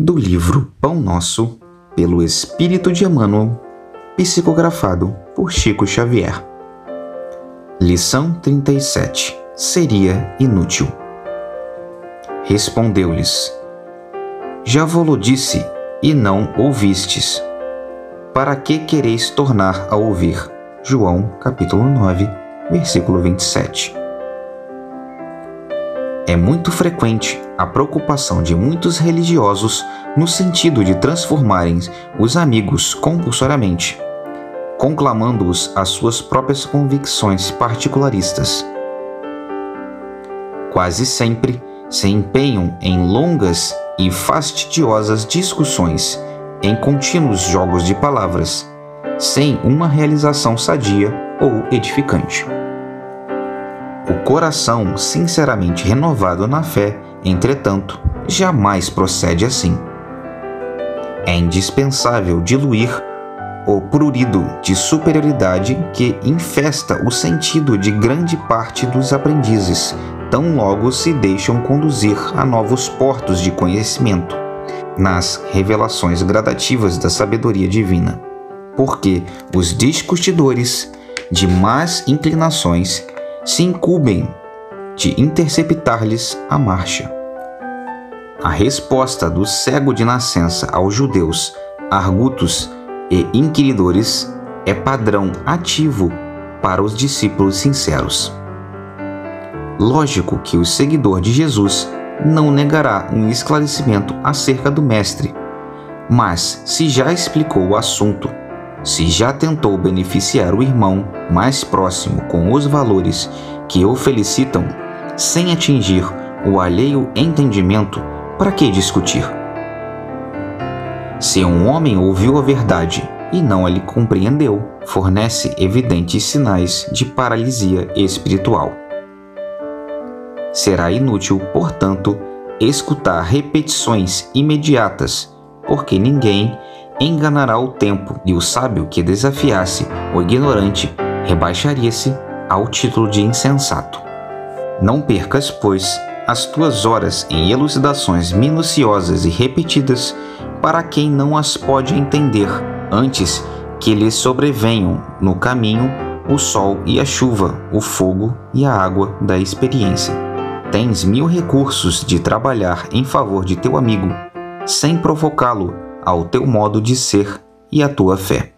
do livro Pão Nosso, pelo Espírito de Emmanuel, psicografado por Chico Xavier. Lição 37 Seria inútil. Respondeu-lhes: Já vou-lo disse e não ouvistes. Para que quereis tornar a ouvir? João, capítulo 9, versículo 27. É muito frequente a preocupação de muitos religiosos no sentido de transformarem os amigos compulsoriamente, conclamando-os às suas próprias convicções particularistas. Quase sempre se empenham em longas e fastidiosas discussões, em contínuos jogos de palavras, sem uma realização sadia ou edificante. O coração sinceramente renovado na fé, entretanto, jamais procede assim. É indispensável diluir o prurido de superioridade que infesta o sentido de grande parte dos aprendizes, tão logo se deixam conduzir a novos portos de conhecimento, nas revelações gradativas da sabedoria divina. Porque os discutidores de más inclinações se incumbem de interceptar-lhes a marcha. A resposta do cego de nascença aos judeus, argutos e inquiridores é padrão ativo para os discípulos sinceros. Lógico que o seguidor de Jesus não negará um esclarecimento acerca do Mestre, mas se já explicou o assunto se já tentou beneficiar o irmão mais próximo com os valores que o felicitam, sem atingir o alheio entendimento, para que discutir? Se um homem ouviu a verdade e não a lhe compreendeu, fornece evidentes sinais de paralisia espiritual. Será inútil, portanto, escutar repetições imediatas, porque ninguém enganará o tempo, e o sábio que desafiasse o ignorante rebaixaria-se ao título de insensato. Não percas, pois, as tuas horas em elucidações minuciosas e repetidas para quem não as pode entender, antes que lhe sobrevenham no caminho o sol e a chuva, o fogo e a água da experiência. Tens mil recursos de trabalhar em favor de teu amigo, sem provocá-lo ao teu modo de ser e à tua fé.